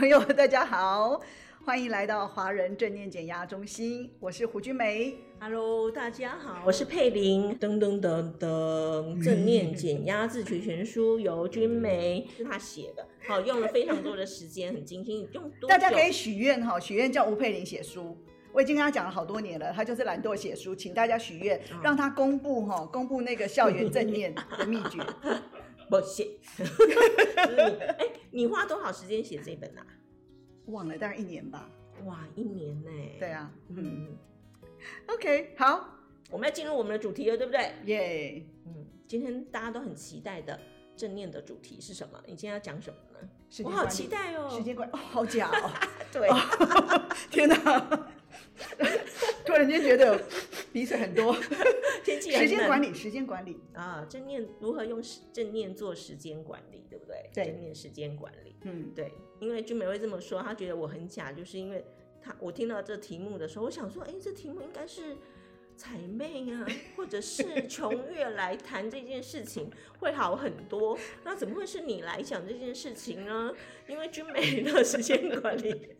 朋友，大家好，欢迎来到华人正念减压中心，我是胡君梅。Hello，大家好，我是佩玲。噔噔噔噔，正念减压自取全书由君梅是他写的，好，用了非常多的时间，很精心。用多？大家可以许愿哈，许愿叫吴佩玲写书。我已经跟他讲了好多年了，他就是懒惰写书，请大家许愿，让他公布哈，公布那个校园正念的秘诀。不写，哎，你花多少时间写这本啊？忘了，大概一年吧。哇，一年呢？对啊，嗯，OK，好，我们要进入我们的主题了，对不对？耶嗯，今天大家都很期待的正念的主题是什么？你今天要讲什么呢？我好期待哦，时间管理，哦，好假哦，对，天哪！突然间觉得鼻水很多，天 气 时间管理，时间管理啊，正念如何用正念做时间管理，对不对？对，正念时间管理，嗯，对。因为君美会这么说，他觉得我很假，就是因为他我听到这题目的时候，我想说，哎，这题目应该是彩妹啊，或者是琼月来谈这件事情会好很多，那怎么会是你来讲这件事情呢？因为君美的时间管理。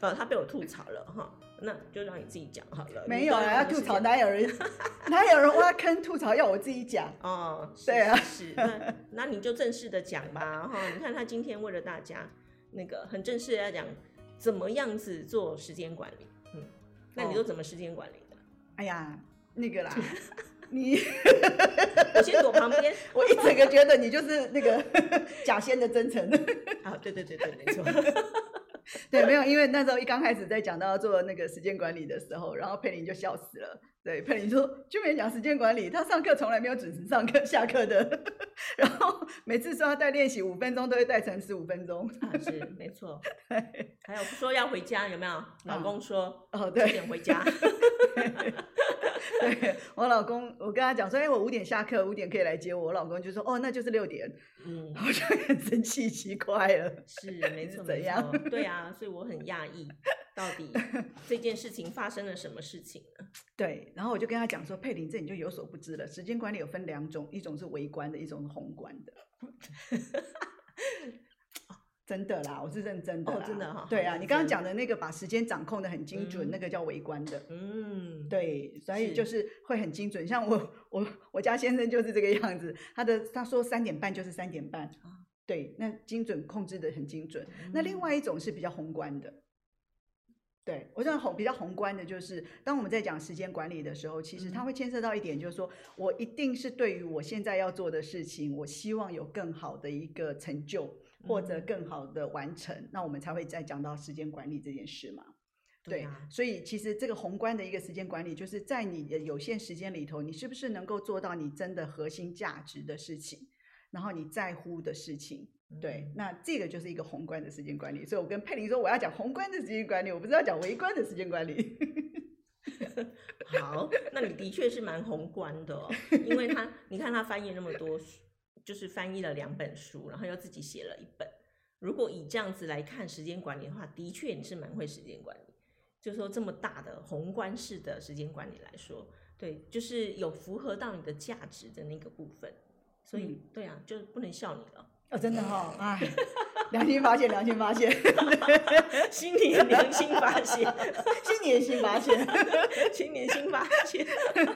呃，他被我吐槽了哈，那就让你自己讲好了。没有啊，要吐槽哪有人 哪有人挖坑吐槽要我自己讲哦？对啊，是那那你就正式的讲吧哈。你看他今天为了大家那个很正式的要讲怎么样子做时间管理，嗯，那你都怎么时间管理的？哎呀，那个啦，你 我先躲旁边，我一整个觉得你就是那个假仙的真诚。啊，对对对对，没错。对，没有，因为那时候一刚开始在讲到做那个时间管理的时候，然后佩林就笑死了。对，佩林说就没讲时间管理，他上课从来没有准时上课下课的，然后每次说要带练习五分钟，都会带成十五分钟。啊，是没错。对还有说要回家，有没有？老公说哦，对，几点回家？对，我老公，我跟他讲说，哎，我五点下课，五点可以来接我。我老公就说，哦，那就是六点。嗯，好像很生气，奇怪了。是，没错，怎样？对啊，所以我很讶异，到底 这件事情发生了什么事情呢？对，然后我就跟他讲说，佩玲，这你就有所不知了。时间管理有分两种，一种是微观的，一种是宏观的。真的啦，我是认真的啦，哦、真的哈。对啊，你刚刚讲的那个把时间掌控的很精准，嗯、那个叫微观的。嗯，对，所以就是会很精准。像我我我家先生就是这个样子，他的他说三点半就是三点半。啊、对，那精准控制的很精准。嗯、那另外一种是比较宏观的。对，我认为比较宏观的就是，当我们在讲时间管理的时候，其实它会牵涉到一点，就是说我一定是对于我现在要做的事情，我希望有更好的一个成就。或者更好的完成，嗯、那我们才会再讲到时间管理这件事嘛。对，对啊、所以其实这个宏观的一个时间管理，就是在你的有限时间里头，你是不是能够做到你真的核心价值的事情，然后你在乎的事情。对，嗯、那这个就是一个宏观的时间管理。所以我跟佩玲说，我要讲宏观的时间管理，我不是要讲微观的时间管理。好，那你的确是蛮宏观的、哦，因为他，你看他翻译那么多书。就是翻译了两本书，然后又自己写了一本。如果以这样子来看时间管理的话，的确你是蛮会时间管理。就是说这么大的宏观式的时间管理来说，对，就是有符合到你的价值的那个部分。所以，嗯、对啊，就不能笑你了。哦，真的哈、哦，哎，良心发现，良心发现，新年良心发现，新年新发现，新年新发现。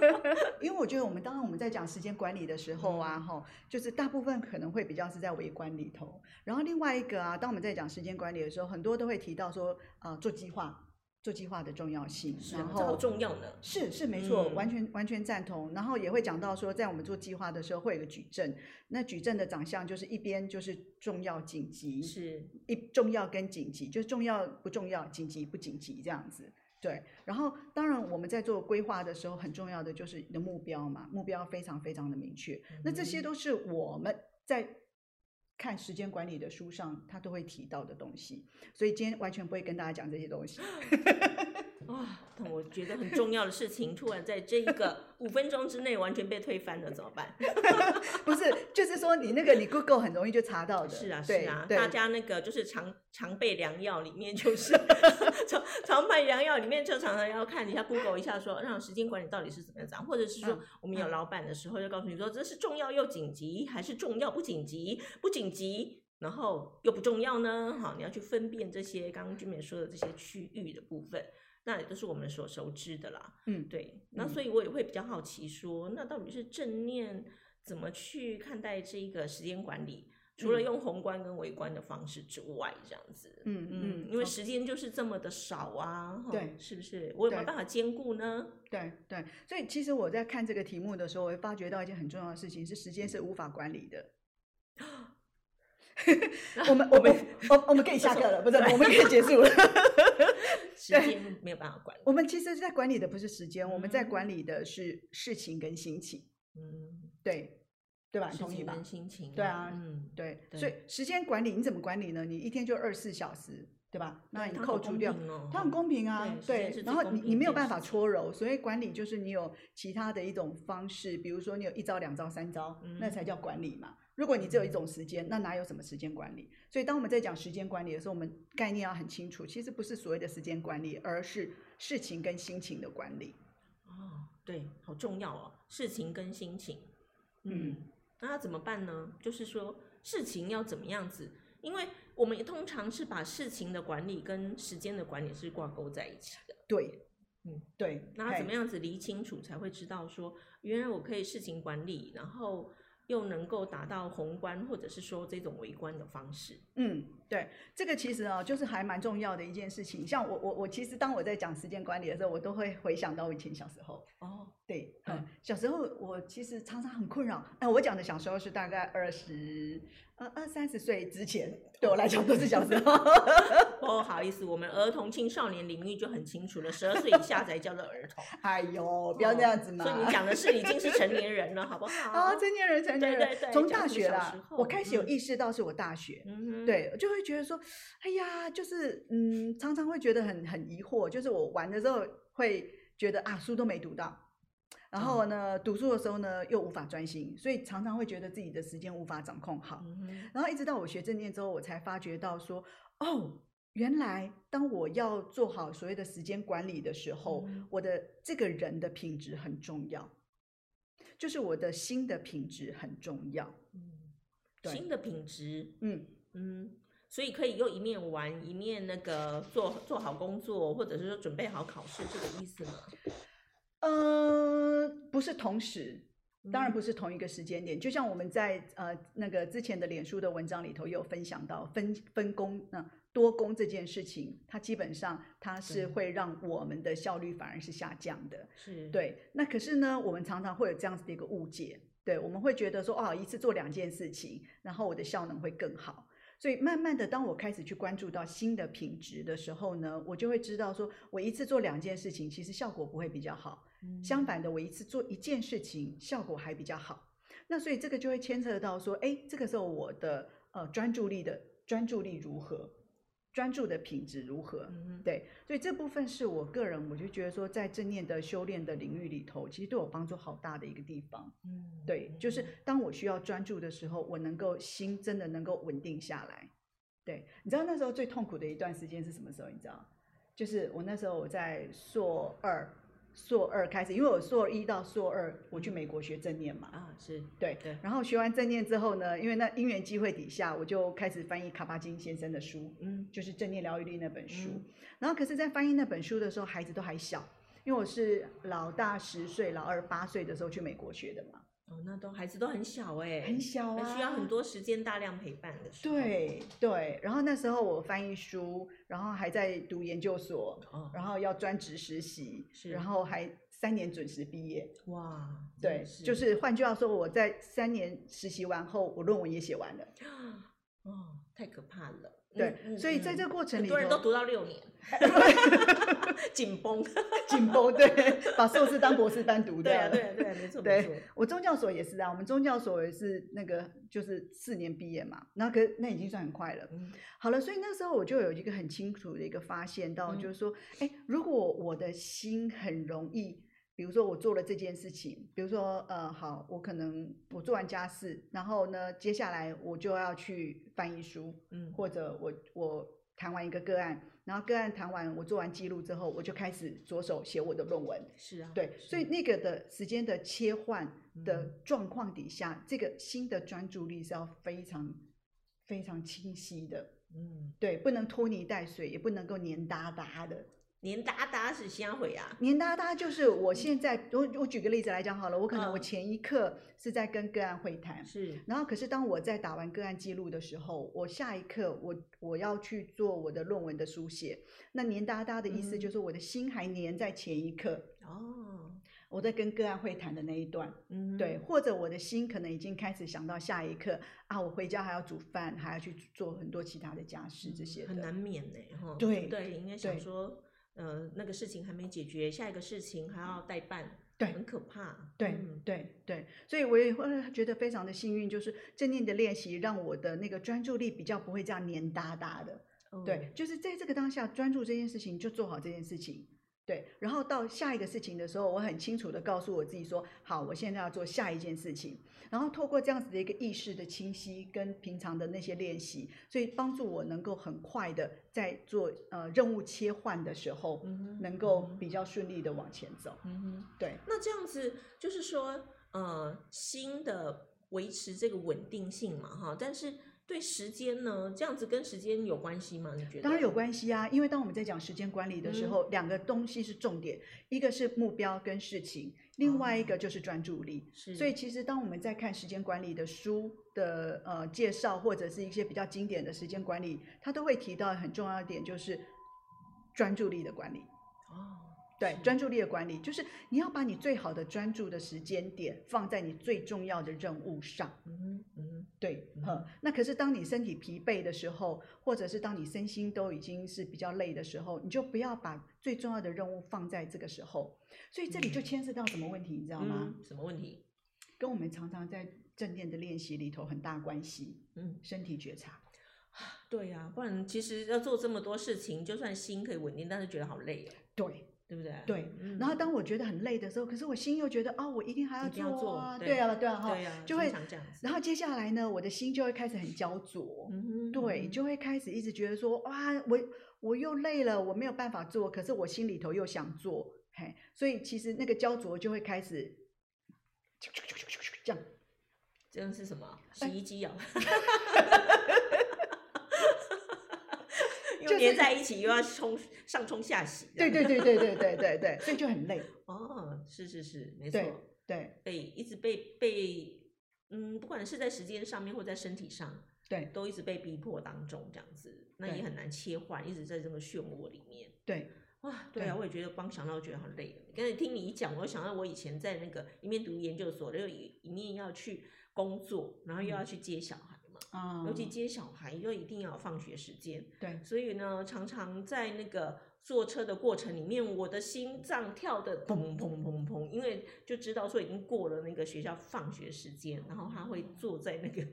因为我觉得我们当然我们在讲时间管理的时候啊，哈、嗯，就是大部分可能会比较是在微观里头，然后另外一个啊，当我们在讲时间管理的时候，很多都会提到说，啊、呃，做计划。做计划的重要性，是然后好重要呢。是是没错，嗯、完全完全赞同。然后也会讲到说，在我们做计划的时候，会有个矩阵。那矩阵的长相就是一边就是重要紧急，是一重要跟紧急，就是重要不重要，紧急不紧急这样子。对。然后当然我们在做规划的时候，很重要的就是你的目标嘛，目标非常非常的明确。嗯、那这些都是我们在看时间管理的书上，他都会提到的东西。所以今天完全不会跟大家讲这些东西。哇，我觉得很重要的事情，突然在这一个 五分钟之内完全被推翻了，怎么办？不是，就是说你那个你 Google 很容易就查到的。是啊，是啊，大家那个就是常常备良药里面就是 常常备良药里面就常常要看一下 Google 一下说，让时间管理到底是怎么样，或者是说我们有老板的时候就告诉你说，这是重要又紧急，还是重要不紧急？不紧急，然后又不重要呢？好，你要去分辨这些刚刚君美说的这些区域的部分。那也都是我们所熟知的啦，嗯，对。那所以我也会比较好奇说，说那到底是正念怎么去看待这一个时间管理？除了用宏观跟微观的方式之外，这样子，嗯嗯，因为时间就是这么的少啊，对，是不是？我有没有办法兼顾呢？对对，所以其实我在看这个题目的时候，我会发觉到一件很重要的事情，是时间是无法管理的。我们 我们我我们可以下课了，不是，我们可以结束了。时间没有办法管理。我们其实，在管理的不是时间，嗯、我们在管理的是事情跟心情。嗯，对，对吧？你同意吧？心情，对啊，嗯，对。对所以时间管理你怎么管理呢？你一天就二十四小时，对吧？那你扣除掉，它很公平啊。对，然后你你没有办法搓揉，所以管理就是你有其他的一种方式，比如说你有一招、两招、三招，嗯、那才叫管理嘛。如果你只有一种时间，那哪有什么时间管理？所以当我们在讲时间管理的时候，我们概念要很清楚，其实不是所谓的时间管理，而是事情跟心情的管理。哦，对，好重要哦，事情跟心情。嗯，嗯，那要怎么办呢？就是说事情要怎么样子？因为我们通常是把事情的管理跟时间的管理是挂钩在一起的。对，嗯，对。那怎么样子理清楚，才会知道说，原来我可以事情管理，然后。又能够达到宏观或者是说这种微观的方式，嗯，对，这个其实啊，就是还蛮重要的一件事情。像我我我其实当我在讲时间管理的时候，我都会回想到我以前小时候。哦，对，嗯，嗯，小时候我其实常常很困扰。哎，我讲的小时候是大概二十。二三十岁之前，对我来讲都是小时候。不 好意思，我们儿童青少年领域就很清楚了，十二岁以下才叫做儿童。哎呦，不要这样子嘛！所以你讲的是已经是成年人了，好不好？啊，成年人，成年人。对对对，从大学啦，我开始有意识到是我大学，嗯、对，就会觉得说，哎呀，就是嗯，常常会觉得很很疑惑，就是我玩的时候会觉得啊，书都没读到。然后呢，读书的时候呢，又无法专心，所以常常会觉得自己的时间无法掌控好。嗯、然后一直到我学正念之后，我才发觉到说，哦，原来当我要做好所谓的时间管理的时候，嗯、我的这个人的品质很重要，就是我的心的品质很重要。嗯，对心的品质，嗯嗯，所以可以又一面玩一面那个做做好工作，或者是说准备好考试，这个意思吗？呃，不是同时，当然不是同一个时间点。嗯、就像我们在呃那个之前的脸书的文章里头也有分享到分分工，那、呃、多工这件事情，它基本上它是会让我们的效率反而是下降的。是对。那可是呢，我们常常会有这样子的一个误解，对，我们会觉得说，哦，一次做两件事情，然后我的效能会更好。所以慢慢的，当我开始去关注到新的品质的时候呢，我就会知道说，我一次做两件事情，其实效果不会比较好。相反的，我一次做一件事情，效果还比较好。那所以这个就会牵扯到说，哎，这个时候我的呃专注力的专注力如何，专注的品质如何？嗯，对。所以这部分是我个人，我就觉得说，在正念的修炼的领域里头，其实对我帮助好大的一个地方。嗯，对，就是当我需要专注的时候，我能够心真的能够稳定下来。对，你知道那时候最痛苦的一段时间是什么时候？你知道，就是我那时候我在硕二。硕二开始，因为我硕一到硕二，我去美国学正念嘛。啊，是对对。然后学完正念之后呢，因为那因缘机会底下，我就开始翻译卡巴金先生的书，嗯，就是《正念疗愈力》那本书。嗯、然后，可是，在翻译那本书的时候，孩子都还小，因为我是老大十岁，老二八岁的时候去美国学的嘛。哦，那都孩子都很小哎、欸，很小啊，还需要很多时间，大量陪伴的时候。对对，然后那时候我翻译书，然后还在读研究所，哦、然后要专职实习，是然后还。三年准时毕业，哇！对，就是换句话说，我在三年实习完后，我论文也写完了。哦，太可怕了。对，所以在这个过程里，很多人都读到六年，紧绷，紧绷，对，把硕士当博士班读的，对啊，对啊，对啊，没错，没错。我宗教所也是啊，我们宗教所也是那个就是四年毕业嘛，那可那已经算很快了。好了，所以那时候我就有一个很清楚的一个发现到，就是说，哎，如果我的心很容易。比如说我做了这件事情，比如说呃好，我可能我做完家事，然后呢，接下来我就要去翻译书，嗯，或者我我谈完一个个案，然后个案谈完，我做完记录之后，我就开始着手写我的论文。是啊，对，所以那个的时间的切换的状况底下，嗯，这个新的专注力是要非常非常清晰的，嗯，对，不能拖泥带水，也不能够黏哒哒的。黏哒哒是虾回啊！黏哒哒就是我现在，我我举个例子来讲好了，我可能我前一刻是在跟个案会谈，是，然后可是当我在打完个案记录的时候，我下一刻我我要去做我的论文的书写，那黏哒哒的意思就是我的心还黏在前一刻哦，我在跟个案会谈的那一段，嗯，对，或者我的心可能已经开始想到下一刻啊，我回家还要煮饭，还要去做很多其他的家事这些，很难免呢，哈，对对，应该想说。呃，那个事情还没解决，下一个事情还要待办，对，很可怕。对、嗯、对对，所以我也会觉得非常的幸运，就是正念的练习让我的那个专注力比较不会这样黏哒哒的。哦、对，就是在这个当下专注这件事情，就做好这件事情。对，然后到下一个事情的时候，我很清楚的告诉我自己说：好，我现在要做下一件事情。然后透过这样子的一个意识的清晰，跟平常的那些练习，所以帮助我能够很快的在做呃任务切换的时候，能够比较顺利的往前走。嗯哼，对。那这样子就是说，呃，新的维持这个稳定性嘛，哈，但是。对时间呢，这样子跟时间有关系吗？你觉得？当然有关系啊，因为当我们在讲时间管理的时候，嗯、两个东西是重点，一个是目标跟事情，另外一个就是专注力。是、哦，所以其实当我们在看时间管理的书的呃介绍，或者是一些比较经典的时间管理，它都会提到很重要的点，就是专注力的管理。哦。对，专注力的管理就是你要把你最好的专注的时间点放在你最重要的任务上。嗯嗯，对，嗯。那可是当你身体疲惫的时候，或者是当你身心都已经是比较累的时候，你就不要把最重要的任务放在这个时候。所以这里就牵涉到什么问题，你知道吗？什么问题？跟我们常常在正念的练习里头很大关系。嗯，身体觉察。对呀，不然其实要做这么多事情，就算心可以稳定，但是觉得好累哦。对。对不对？对，嗯、然后当我觉得很累的时候，可是我心又觉得啊、哦，我一定还要做啊，做啊对，对啊，对啊，哈，就会然后接下来呢，我的心就会开始很焦灼，嗯、对，就会开始一直觉得说，哇，我我又累了，我没有办法做，可是我心里头又想做，嘿，所以其实那个焦灼就会开始，这样，这样是什么？洗衣机啊。就连在一起又要冲上冲下洗，对对对对对对对对，所以就很累。哦，是是是，没错，对对，被一直被被，嗯，不管是在时间上面或在身体上，对，都一直被逼迫当中这样子，那也很难切换，一直在这个漩涡里面。对，哇，对啊，我也觉得光想到觉得好累。刚才听你一讲，我想到我以前在那个一面读研究所，又一一面要去工作，然后又要去接小孩。啊，尤其接小孩又一定要放学时间，对，所以呢，常常在那个坐车的过程里面，我的心脏跳得砰砰砰砰，因为就知道说已经过了那个学校放学时间，然后他会坐在那个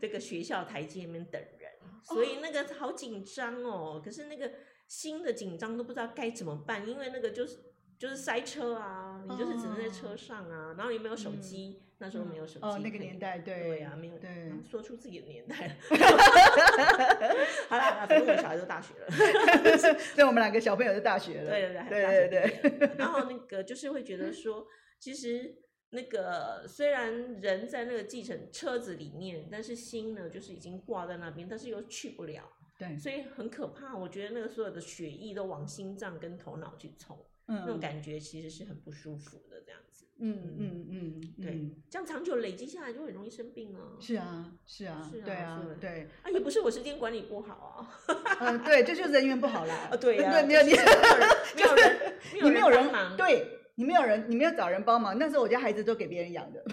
这个学校台阶里面等人，所以那个好紧张哦。可是那个心的紧张都不知道该怎么办，因为那个就是就是塞车啊，你就是只能在车上啊，然后你没有手机？那时候没有手机、嗯、哦，那个年代 对对呀、啊，没有对、嗯，说出自己的年代了。好了，反正我们小孩都大学了，对，我们两个小朋友都大学了，对对对对对对。然后那个就是会觉得说，其实那个虽然人在那个继承车子里面，但是心呢就是已经挂在那边，但是又去不了，对，所以很可怕。我觉得那个所有的血液都往心脏跟头脑去冲，嗯，那种感觉其实是很不舒服的，这样子。嗯嗯嗯，对嗯，这样长久累积下来就很容易生病啊。是啊，是啊，是啊，对啊，对。啊，也不是我时间管理不好啊。嗯，对，这就是人缘不好啦。啊，对呀，对，没有你，没有人，你没有人忙，对你没有人，你没有找人帮忙。那时候我家孩子都给别人养的。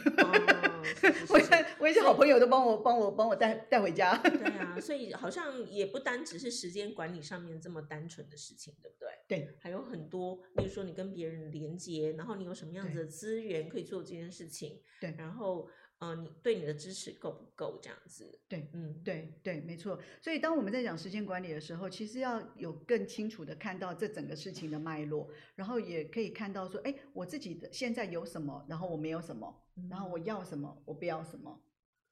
一些好朋友都帮我帮我帮我带带回家。对啊，所以好像也不单只是时间管理上面这么单纯的事情，对不对？对，还有很多，比如说你跟别人连接，然后你有什么样子的资源可以做这件事情，对，然后。呃，你对你的支持够不够？这样子，对，嗯，对，对，没错。所以当我们在讲时间管理的时候，其实要有更清楚的看到这整个事情的脉络，然后也可以看到说，哎，我自己的现在有什么，然后我没有什么，然后我要什么，我不要什么。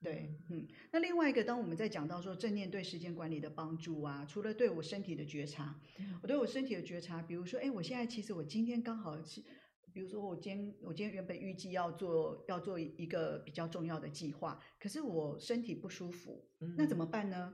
对，嗯。那另外一个，当我们在讲到说正念对时间管理的帮助啊，除了对我身体的觉察，我对我身体的觉察，比如说，哎，我现在其实我今天刚好是。比如说，我今天我今天原本预计要做要做一个比较重要的计划，可是我身体不舒服，那怎么办呢？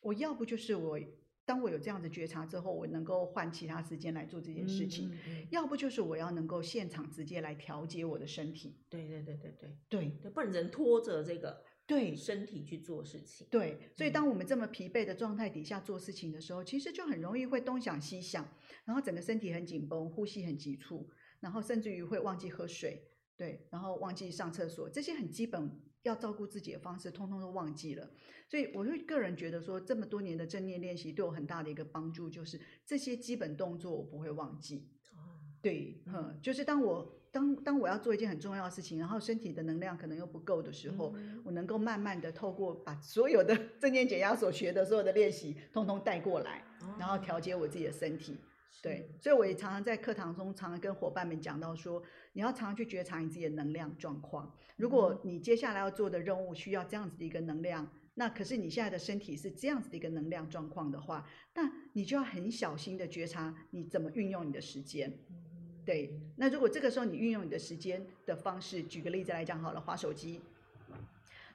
我要不就是我当我有这样的觉察之后，我能够换其他时间来做这件事情；要不就是我要能够现场直接来调节我的身体。对对对对对对，对，不能人拖着这个对身体去做事情。对，所以当我们这么疲惫的状态底下做事情的时候，其实就很容易会东想西想，然后整个身体很紧绷，呼吸很急促。然后甚至于会忘记喝水，对，然后忘记上厕所，这些很基本要照顾自己的方式，通通都忘记了。所以，我会个人觉得说，这么多年的正念练习对我很大的一个帮助，就是这些基本动作我不会忘记。对，嗯，就是当我当当我要做一件很重要的事情，然后身体的能量可能又不够的时候，嗯、我能够慢慢的透过把所有的正念减压所学的所有的练习，通通带过来，然后调节我自己的身体。对，所以我也常常在课堂中，常常跟伙伴们讲到说，你要常常去觉察你自己的能量状况。如果你接下来要做的任务需要这样子的一个能量，那可是你现在的身体是这样子的一个能量状况的话，那你就要很小心的觉察你怎么运用你的时间。对，那如果这个时候你运用你的时间的方式，举个例子来讲好了，划手机。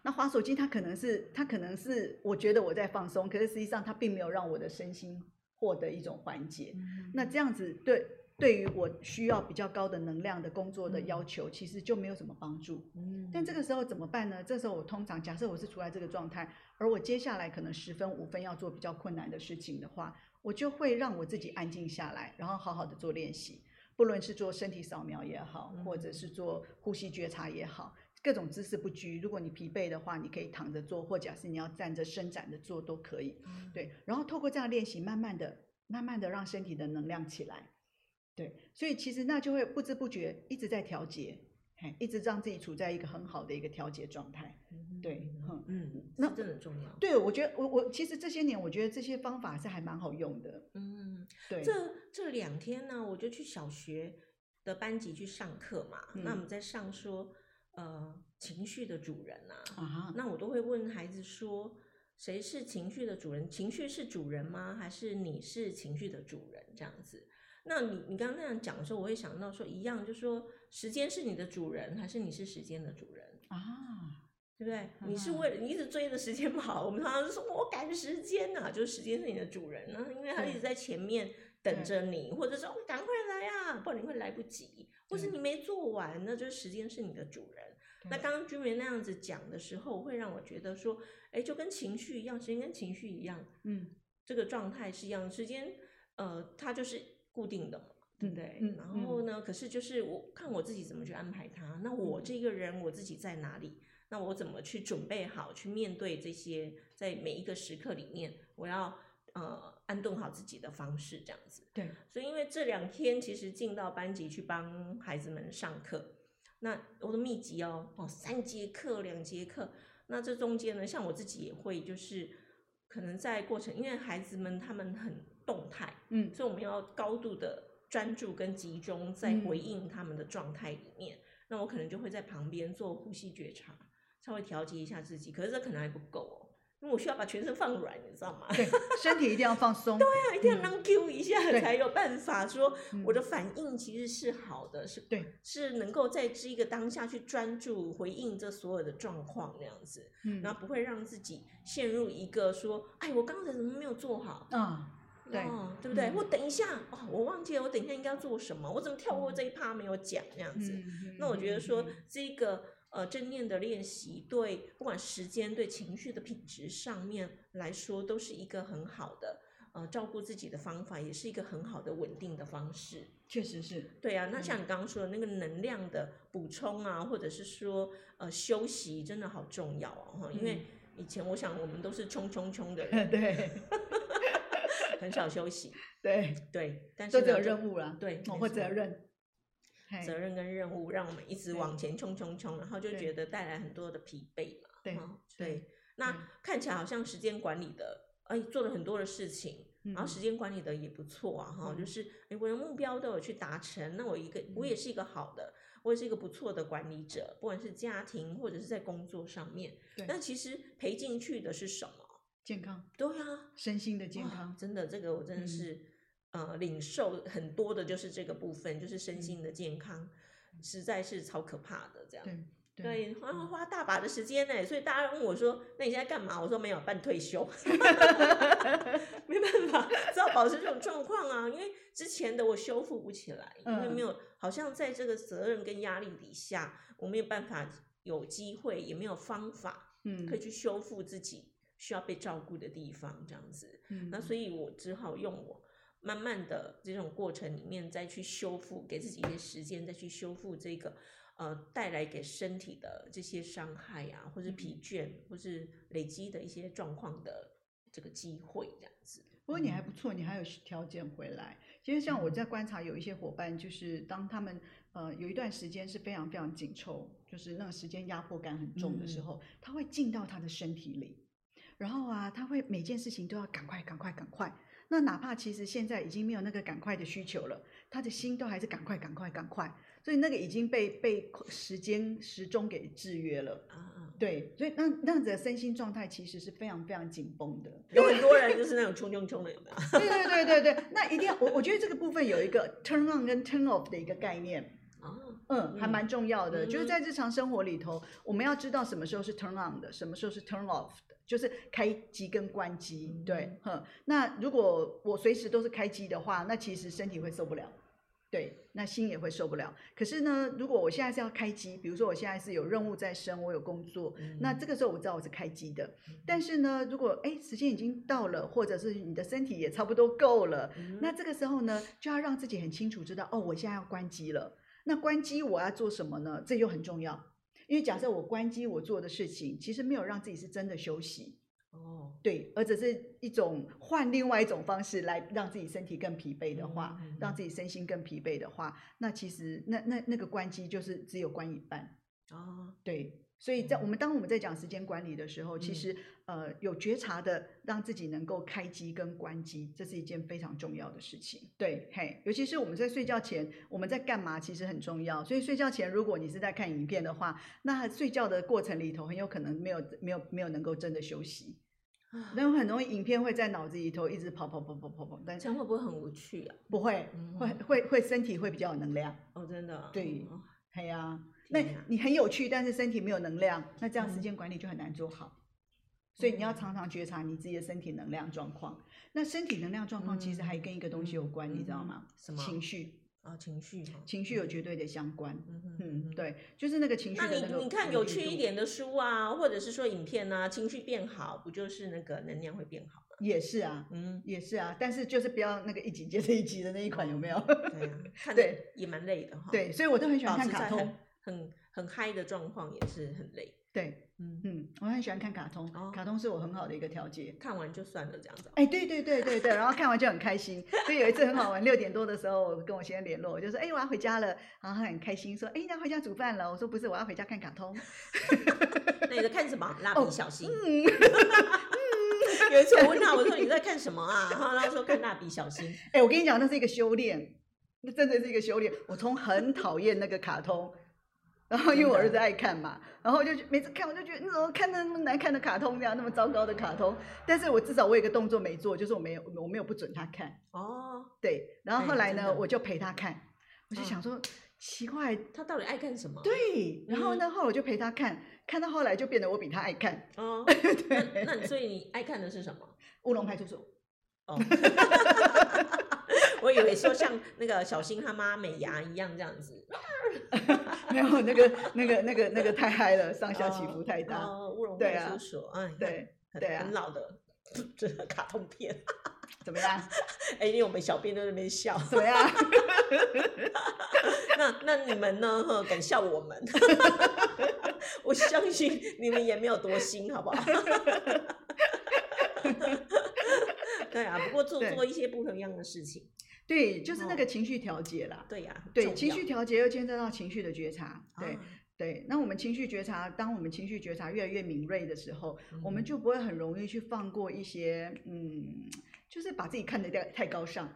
那划手机它可能是它可能是我觉得我在放松，可是实际上它并没有让我的身心。获得一种缓解，嗯、那这样子对对于我需要比较高的能量的工作的要求，嗯、其实就没有什么帮助。嗯，但这个时候怎么办呢？这时候我通常假设我是处在这个状态，而我接下来可能十分五分要做比较困难的事情的话，我就会让我自己安静下来，然后好好的做练习，不论是做身体扫描也好，或者是做呼吸觉察也好。各种姿势不拘，如果你疲惫的话，你可以躺着做，或者是你要站着伸展着做都可以。对，然后透过这样练习，慢慢的、慢慢的让身体的能量起来。对，所以其实那就会不知不觉一直在调节，嘿，一直让自己处在一个很好的一个调节状态。对，嗯嗯，那真的很重要。对，我觉得我我其实这些年，我觉得这些方法是还蛮好用的。嗯，对。这这两天呢，我就去小学的班级去上课嘛，嗯、那我们在上说。呃，情绪的主人呐、啊，uh. 那我都会问孩子说，谁是情绪的主人？情绪是主人吗？还是你是情绪的主人？这样子，那你你刚刚那样讲的时候，我会想到说，一样，就是说，时间是你的主人，还是你是时间的主人啊？Uh. 对不对？Uh. 你是为了你一直追着时间跑，我们常常就说我赶时间呐、啊，就是时间是你的主人呢，因为他一直在前面等着你，或者说哦，赶快来呀、啊，不然你会来不及。或是你没做完，那就是时间是你的主人。那刚刚君梅那样子讲的时候，会让我觉得说，哎，就跟情绪一样，时间跟情绪一样，嗯，这个状态是一样，时间，呃，它就是固定的嘛，对不对？嗯、然后呢，嗯、可是就是我看我自己怎么去安排它。那我这个人我自己在哪里？那我怎么去准备好去面对这些？在每一个时刻里面，我要。呃，安顿好自己的方式，这样子。对，所以因为这两天其实进到班级去帮孩子们上课，那我的密集哦，哦，三节课，两节课。那这中间呢，像我自己也会，就是可能在过程，因为孩子们他们很动态，嗯，所以我们要高度的专注跟集中在回应他们的状态里面。嗯、那我可能就会在旁边做呼吸觉察，稍微调节一下自己。可是这可能还不够哦。我需要把全身放软，你知道吗？对，身体一定要放松。对啊，一定要让 Q 一下，才有办法说我的反应其实是好的，是，对，是能够在这一个当下去专注回应这所有的状况那样子，嗯，然后不会让自己陷入一个说，哎，我刚才怎么没有做好啊？对，对不对？我等一下，哦，我忘记了，我等一下应该要做什么？我怎么跳过这一趴没有讲那样子？那我觉得说这个。呃，正念的练习对不管时间对情绪的品质上面来说，都是一个很好的呃照顾自己的方法，也是一个很好的稳定的方式。确实是。对啊，那像你刚刚说的那个能量的补充啊，或者是说呃休息，真的好重要哦。因为以前我想我们都是冲冲冲的人，对，很少休息。对对，但是都有任务了，对，或责任。责任跟任务让我们一直往前冲冲冲，然后就觉得带来很多的疲惫嘛。对对，那看起来好像时间管理的，哎，做了很多的事情，然后时间管理的也不错啊，哈，就是哎，我的目标都有去达成，那我一个我也是一个好的，我也是一个不错的管理者，不管是家庭或者是在工作上面。对，那其实赔进去的是什么？健康。对啊，身心的健康，真的，这个我真的是。呃，领受很多的就是这个部分，就是身心的健康，嗯、实在是超可怕的这样。对，对，花花大把的时间呢，所以大家问我说：“那你现在干嘛？”我说：“没有，办退休。” 没办法，只好保持这种状况啊，因为之前的我修复不起来，因为没有，好像在这个责任跟压力底下，我没有办法有机会，也没有方法，嗯，可以去修复自己需要被照顾的地方，这样子。嗯，那所以我只好用我。慢慢的这种过程里面，再去修复，给自己一些时间，再去修复这个，呃，带来给身体的这些伤害啊，或是疲倦，或是累积的一些状况的这个机会，这样子。不过你还不错，你还有条件回来。其实像我在观察，有一些伙伴，就是当他们呃有一段时间是非常非常紧凑，就是那个时间压迫感很重的时候，嗯、他会进到他的身体里，然后啊，他会每件事情都要赶快、赶快、赶快。那哪怕其实现在已经没有那个赶快的需求了，他的心都还是赶快、赶快、赶快，所以那个已经被被时间时钟给制约了。啊，对，所以那那样子的身心状态其实是非常非常紧绷的。有很多人就是那种冲冲冲的，有没有？对对对对对，那一定要我我觉得这个部分有一个 turn on 跟 turn off 的一个概念。啊，嗯，还蛮重要的，就是在日常生活里头，我们要知道什么时候是 turn on 的，什么时候是 turn off 的。就是开机跟关机，嗯、对，哼。那如果我随时都是开机的话，那其实身体会受不了，对，那心也会受不了。可是呢，如果我现在是要开机，比如说我现在是有任务在身，我有工作，嗯、那这个时候我知道我是开机的。嗯、但是呢，如果哎时间已经到了，或者是你的身体也差不多够了，嗯、那这个时候呢，就要让自己很清楚知道，哦，我现在要关机了。那关机我要做什么呢？这又很重要。因为假设我关机，我做的事情其实没有让自己是真的休息哦，对，而只是一种换另外一种方式来让自己身体更疲惫的话，嗯嗯嗯，让。自己身心更疲惫的话，那其实那那那个关机就是只有关一半。哦，对。所以在我们当我们在讲时间管理的时候，嗯、其实呃有觉察的让自己能够开机跟关机，这是一件非常重要的事情。对，嘿，尤其是我们在睡觉前我们在干嘛，其实很重要。所以睡觉前如果你是在看影片的话，那睡觉的过程里头很有可能没有没有没有能够真的休息，然后很容易影片会在脑子里头一直跑跑跑跑跑跑，但这样会不会很无趣啊？不会，嗯、会会会身体会比较有能量哦，真的，对，嘿呀、啊。那你很有趣，但是身体没有能量，那这样时间管理就很难做好。所以你要常常觉察你自己的身体能量状况。那身体能量状况其实还跟一个东西有关，你知道吗？什么？情绪啊，情绪，情绪有绝对的相关。嗯，对，就是那个情绪。那你你看有趣一点的书啊，或者是说影片啊，情绪变好，不就是那个能量会变好吗？也是啊，嗯，也是啊，但是就是不要那个一集接着一集的那一款，有没有？对啊，看的也蛮累的哈。对，所以我都很喜欢看卡通。很很嗨的状况也是很累，对，嗯嗯，我很喜欢看卡通，哦、卡通是我很好的一个调节，看完就算了这样子。哎，对对对对对，然后看完就很开心。所以有一次很好玩，六点多的时候，我跟我先生联络，我就说，哎，我要回家了，然后他很开心说，哎，你要回家煮饭了？我说不是，我要回家看卡通。那你在看什么？蜡笔小新。有一次我问他，我说你在看什么啊？然后他说看蜡笔小新。哎，我跟你讲，那是一个修炼，那真的是一个修炼。我从很讨厌那个卡通。然后因为我儿子爱看嘛，然后我就每次看我就觉得，你怎么看那么难看的卡通这样，那么糟糕的卡通？但是我至少我有一个动作没做，就是我没有我没有不准他看。哦，对。然后后来呢，我就陪他看，我就想说奇怪，他到底爱看什么？对。然后呢，后来我就陪他看，看到后来就变得我比他爱看。哦，对。那所以你爱看的是什么？乌龙派出所。哦。我以为说像那个小新他妈美牙一样这样子，没有那个那个那个那个太嗨了，上下起伏太大。哦，乌龙派出所，哎，对对啊，很老的 这个卡通片。怎么样？哎，因为我们小编都在那边笑，怎么样？那那你们呢？呵，敢笑我们？我相信你们也没有多心，好不好？对啊，不过做做一些不同样的事情。对，就是那个情绪调节啦。对呀，对，情绪调节又牵涉到情绪的觉察。对、啊、对，那我们情绪觉察，当我们情绪觉察越来越敏锐的时候，嗯、我们就不会很容易去放过一些，嗯，就是把自己看得太太高尚。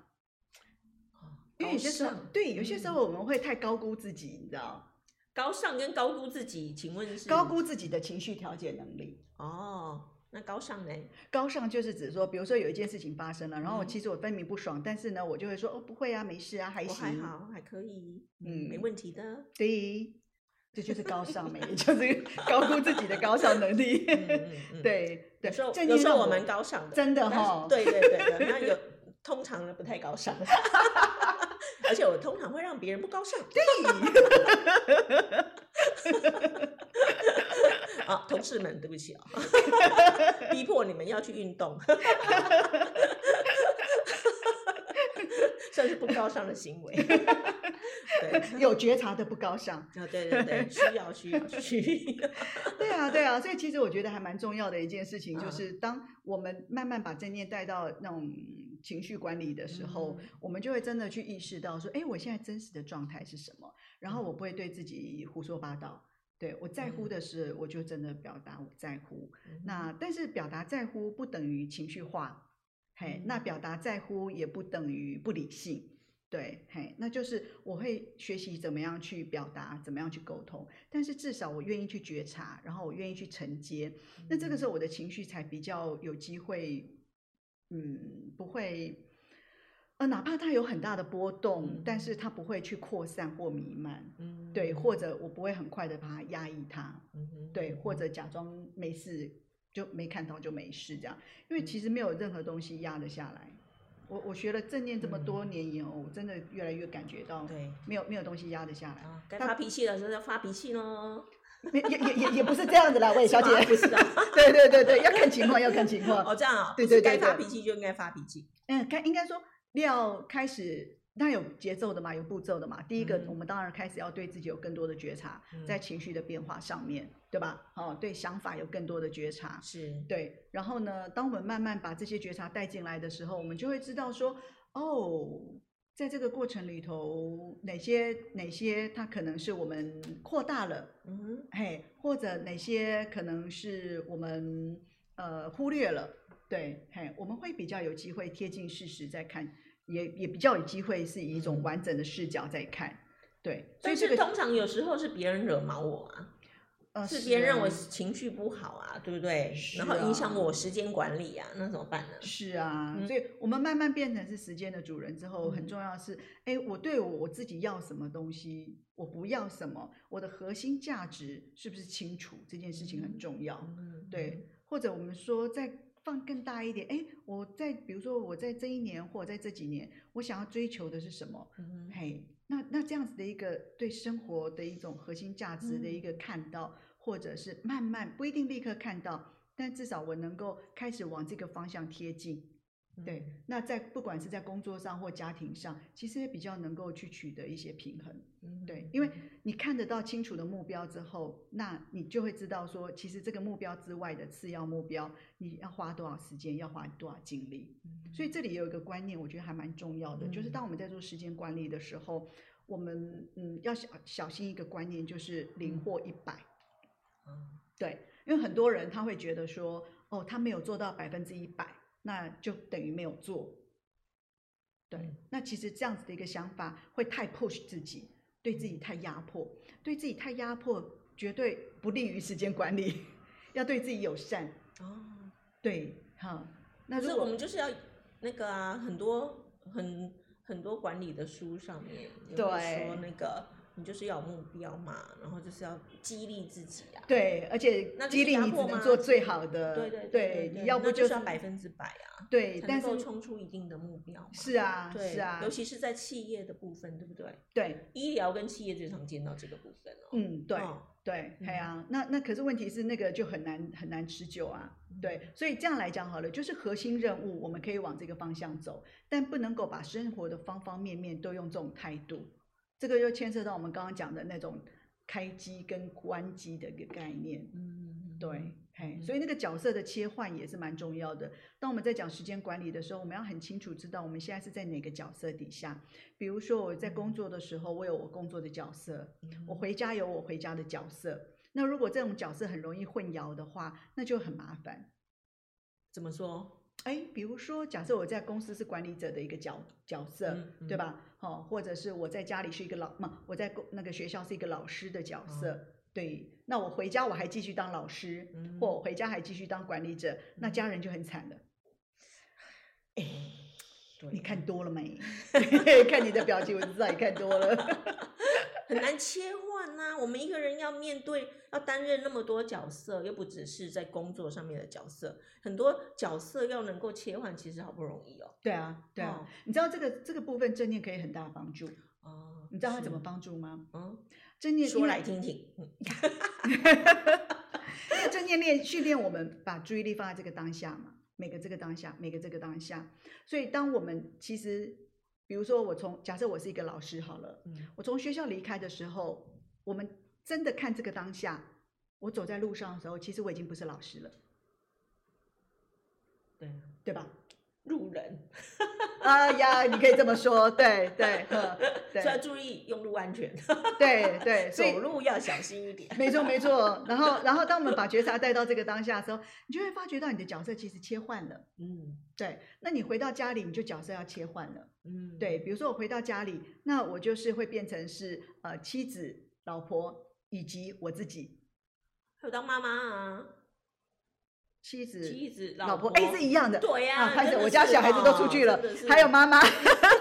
因为有些时候，对，有些时候我们会太高估自己，你知道？高尚跟高估自己，请问是？高估自己的情绪调节能力。哦。那高尚呢？高尚就是指说，比如说有一件事情发生了，然后其实我分明不爽，但是呢，我就会说哦，不会啊，没事啊，还行，还好，还可以，嗯，没问题的。对，这就是高尚美，就是高估自己的高尚能力。对对。有时候有时候我蛮高尚的，真的哈。对对对对，那有 通常呢不太高尚，而且我通常会让别人不高尚。对。啊，同事们，对不起啊，逼迫你们要去运动，算是不高尚的行为。对，有觉察的不高尚。啊，对对对，需要需要需要。对啊对啊，所以其实我觉得还蛮重要的一件事情，就是当我们慢慢把正念带到那种情绪管理的时候，嗯、我们就会真的去意识到说，哎，我现在真实的状态是什么？然后我不会对自己胡说八道。对，我在乎的是，我就真的表达我在乎。嗯、那但是表达在乎不等于情绪化，嘿，嗯、那表达在乎也不等于不理性。对，嘿，那就是我会学习怎么样去表达，怎么样去沟通。但是至少我愿意去觉察，然后我愿意去承接。嗯、那这个时候我的情绪才比较有机会，嗯，不会。呃，哪怕它有很大的波动，嗯、但是它不会去扩散或弥漫，嗯，对，或者我不会很快的把它压抑它，嗯，对，或者假装没事就没看到就没事这样，因为其实没有任何东西压得下来。我我学了正念这么多年以后，嗯、我真的越来越感觉到，对，没有没有东西压得下来。该发脾气的时候要发脾气喽，也也也也不是这样子啦，魏 小姐，不是的，对对对对，要看情况，要看情况。哦，这样啊，对对对，该发脾气就应该发脾气。嗯，该应该说。要开始，那有节奏的嘛，有步骤的嘛。第一个，嗯、我们当然开始要对自己有更多的觉察，嗯、在情绪的变化上面，对吧？哦，对想法有更多的觉察，是对。然后呢，当我们慢慢把这些觉察带进来的时候，我们就会知道说，哦，在这个过程里头，哪些哪些它可能是我们扩大了，嗯哼，嘿，或者哪些可能是我们呃忽略了。对，嘿，我们会比较有机会贴近事实在看，也也比较有机会是以一种完整的视角在看，对。所以这个通常有时候是别人惹毛我啊，呃、是别人认为情绪不好啊，对不对？然后影响我时间管理啊，那怎么办呢？是啊，所以我们慢慢变成是时间的主人之后，很重要的是，哎，我对我我自己要什么东西，我不要什么，我的核心价值是不是清楚？这件事情很重要，嗯对。或者我们说在。放更大一点，哎，我在比如说我在这一年或者在这几年，我想要追求的是什么？嗯，嘿，那那这样子的一个对生活的一种核心价值的一个看到，嗯、或者是慢慢不一定立刻看到，但至少我能够开始往这个方向贴近。对，那在不管是在工作上或家庭上，其实也比较能够去取得一些平衡。嗯，对，因为你看得到清楚的目标之后，那你就会知道说，其实这个目标之外的次要目标，你要花多少时间，要花多少精力。嗯，所以这里有一个观念，我觉得还蛮重要的，嗯，就是当我们在做时间管理的时候，我们嗯要小小心一个观念，就是零或一百。嗯，对，因为很多人他会觉得说，哦，他没有做到百分之一百。那就等于没有做，对。那其实这样子的一个想法会太 push 自己，对自己太压迫，对自己太压迫，绝对不利于时间管理。要对自己友善哦，对，好。那如果我们就是要那个啊，很多很很多管理的书上面有说那个。你就是要有目标嘛，然后就是要激励自己啊。对，而且激励你只能做最好的。对对对，你要不就是要百分之百啊。对，但是能够冲出一定的目标。是啊，是啊，尤其是在企业的部分，对不对？对，医疗跟企业最常见到这个部分哦。嗯，对对，对啊，那那可是问题是那个就很难很难持久啊。对，所以这样来讲好了，就是核心任务我们可以往这个方向走，但不能够把生活的方方面面都用这种态度。这个又牵涉到我们刚刚讲的那种开机跟关机的一个概念。嗯，对，嘿，所以那个角色的切换也是蛮重要的。当我们在讲时间管理的时候，我们要很清楚知道我们现在是在哪个角色底下。比如说我在工作的时候，我有我工作的角色；我回家有我回家的角色。那如果这种角色很容易混淆的话，那就很麻烦。怎么说？哎，比如说，假设我在公司是管理者的一个角角色，嗯嗯、对吧？哦，或者是我在家里是一个老，嘛，我在那个学校是一个老师的角色，哦、对。那我回家我还继续当老师，嗯、或我回家还继续当管理者，嗯、那家人就很惨了。哎，你看多了没？看你的表情，我就知道你看多了。很难切换呐、啊，我们一个人要面对，要担任那么多角色，又不只是在工作上面的角色，很多角色要能够切换，其实好不容易哦。对啊，对啊，哦、你知道这个这个部分正念可以很大帮助哦。你知道它怎么帮助吗？嗯，正念说来听听。正念练训练我们把注意力放在这个当下嘛，每个这个当下，每个这个当下。所以当我们其实。比如说，我从假设我是一个老师好了，嗯，我从学校离开的时候，我们真的看这个当下，我走在路上的时候，其实我已经不是老师了，对，对吧？路人，啊呀，你可以这么说，对对，对，所以 要注意用路安全，对对，走路要小心一点，没错没错。然后然后，当我们把觉察带到这个当下的时候，你就会发觉到你的角色其实切换了，嗯，对。那你回到家里，你就角色要切换了，嗯，对。比如说我回到家里，那我就是会变成是呃妻子、老婆以及我自己，还有当妈妈啊。妻子、妻子、老婆，哎，是一样的。对呀，开始我家小孩子都出去了，还有妈妈，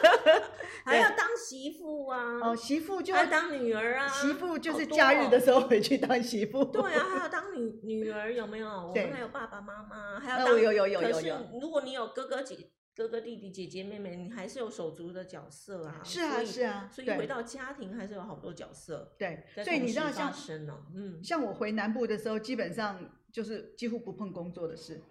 还要当媳妇啊。哦，媳妇就要当女儿啊。媳妇就是假日的时候回去当媳妇。对啊，还要当女 女儿，有没有？我们还有爸爸妈妈，还要当。有有有有有。可是如果你有哥哥姐哥哥弟弟姐姐妹妹，你还是有手足的角色啊。是啊是啊，所以回到家庭还是有好多角色。对，所以你知道像嗯，像我回南部的时候，基本上。就是几乎不碰工作的事，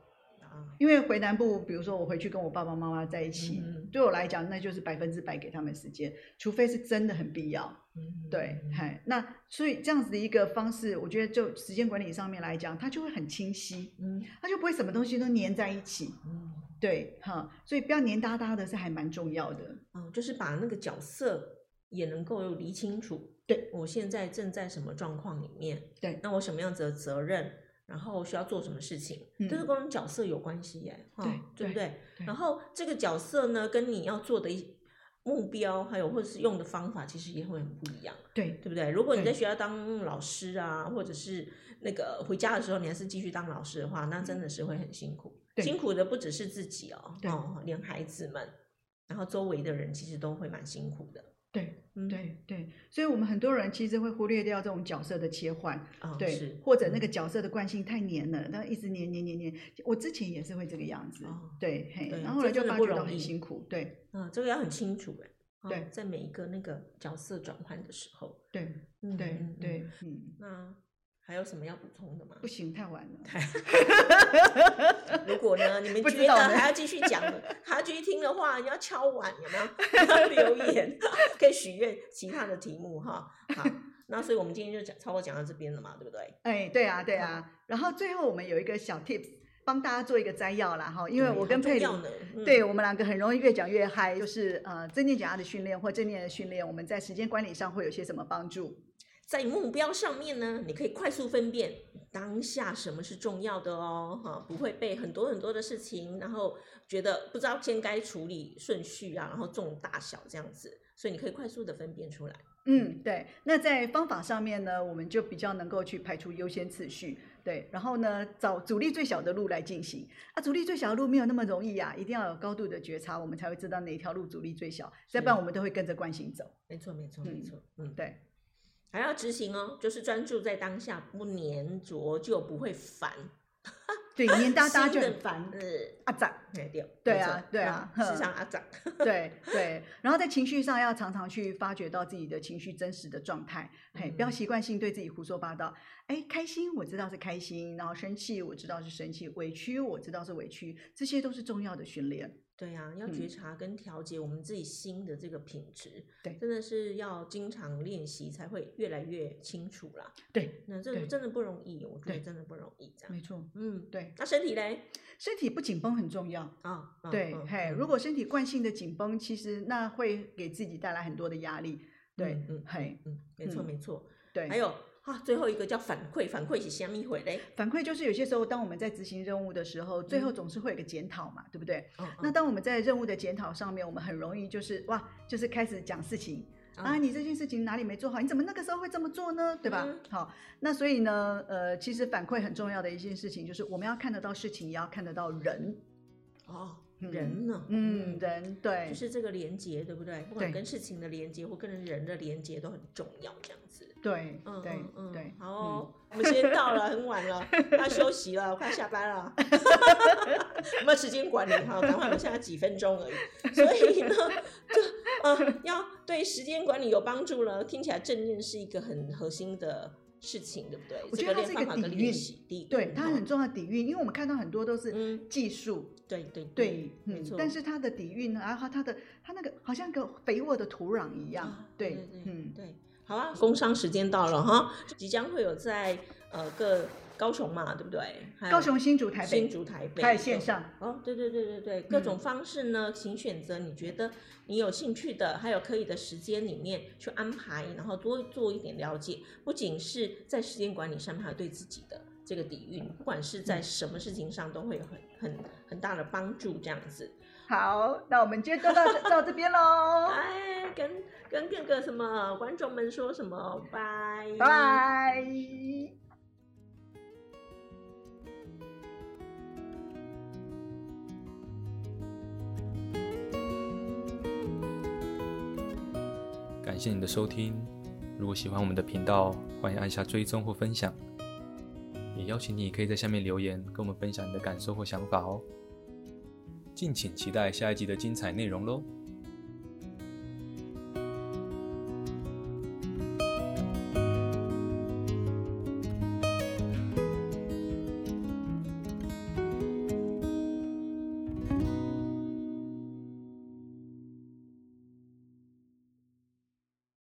因为回南部，比如说我回去跟我爸爸妈妈在一起，嗯、对我来讲，那就是百分之百给他们时间，除非是真的很必要。嗯、对，嗨，那所以这样子的一个方式，我觉得就时间管理上面来讲，它就会很清晰，嗯，它就不会什么东西都粘在一起，嗯，对，哈，所以不要黏哒哒的是还蛮重要的，嗯，就是把那个角色也能够理清楚，对，我现在正在什么状况里面，对，那我什么样子的责任？然后需要做什么事情，嗯、这是跟角色有关系耶，对，对不对？对，然后这个角色呢，跟你要做的目标，还有或者是用的方法，其实也会很不一样，对，对不对？如果你在学校当老师啊，或者是那个回家的时候，你还是继续当老师的话，那真的是会很辛苦，对辛苦的不只是自己哦，对。哦，连孩子们，然后周围的人其实都会蛮辛苦的。对，嗯，对对，所以我们很多人其实会忽略掉这种角色的切换，哦、对，是。或者那个角色的惯性太黏了，那、嗯、一直黏黏黏黏。我之前也是会这个样子，哦、对，嘿，然后后来就发觉到很辛苦，对，嗯，这个要很清楚哎，哦、对，在每一个那个角色转换的时候，对，嗯、对，对，嗯，那。还有什么要补充的吗？不行，太晚了。如果呢，你们觉得还要继续讲，还要继续听的话，你要敲碗，有没有？留言可以许愿其他的题目哈。好，那所以我们今天就讲，差不多讲到这边了嘛，对不对？哎，对啊，对啊。然后最后我们有一个小 tips，帮大家做一个摘要啦哈，因为我跟佩玲，对我们两个很容易越讲越嗨，就是呃正念减压的训练或正念的训练，我们在时间管理上会有些什么帮助？在目标上面呢，你可以快速分辨当下什么是重要的哦，哈，不会被很多很多的事情，然后觉得不知道先该处理顺序啊，然后重大小这样子，所以你可以快速的分辨出来。嗯，对。那在方法上面呢，我们就比较能够去排除优先次序，对，然后呢，找阻力最小的路来进行。啊，阻力最小的路没有那么容易啊，一定要有高度的觉察，我们才会知道哪条路阻力最小，再不然我们都会跟着惯性走。没错，没错，没错。嗯，对。还要执行哦，就是专注在当下，不粘着就不会烦。对，黏哒哒就很烦。呃，阿杂，对对啊，对啊，时常阿杂。对对，然后在情绪上要常常去发掘到自己的情绪真实的状态，嘿，不要习惯性对自己胡说八道。哎，开心我知道是开心，然后生气我知道是生气，委屈我知道是委屈，这些都是重要的训练。对啊，要觉察跟调节我们自己心的这个品质，对，真的是要经常练习才会越来越清楚啦。对，那这真的不容易，我觉得真的不容易，这样。没错，嗯，对。那身体嘞？身体不紧绷很重要啊。对，嘿，如果身体惯性的紧绷，其实那会给自己带来很多的压力。对，嗯，嘿，嗯，没错，没错。对，还有。啊，最后一个叫反馈，反馈是虾米回嘞？反馈就是有些时候，当我们在执行任务的时候，最后总是会有个检讨嘛，对不对？嗯。那当我们在任务的检讨上面，我们很容易就是哇，就是开始讲事情啊，你这件事情哪里没做好？你怎么那个时候会这么做呢？对吧？好，那所以呢，呃，其实反馈很重要的一件事情就是我们要看得到事情，也要看得到人。哦。人呢？嗯，人对，就是这个连接，对不对？不管跟事情的连接或跟人的连接都很重要，这样子。对，嗯，对，嗯，对。好，我们时间到了，很晚了，要休息了，快下班了。没有时间管理哈，赶快，我们现在几分钟而已。所以呢，就呃，要对时间管理有帮助了。听起来正念是一个很核心的。事情对不对？我觉得它是一个底蕴，对，它很重要的底蕴，因为我们看到很多都是技术，对对对，没错。但是它的底蕴呢，然后它的它那个好像个肥沃的土壤一样，对，嗯，对。好啊，工商时间到了哈，即将会有在呃各。高雄嘛，对不对？高雄、新竹、台北、新竹、台北，还有线上。哦，对对对对对，各种方式呢，请选择你觉得你有兴趣的，还有可以的时间里面去安排，然后多做一点了解。不仅是在时间管理上面，还有对自己的这个底蕴，不管是在什么事情上，都会有很很很大的帮助。这样子。好，那我们今天就到 到这边喽。哎，跟跟各个什么观众们说什么？拜拜。感谢你的收听，如果喜欢我们的频道，欢迎按下追踪或分享。也邀请你可以在下面留言，跟我们分享你的感受或想法哦。敬请期待下一集的精彩内容喽！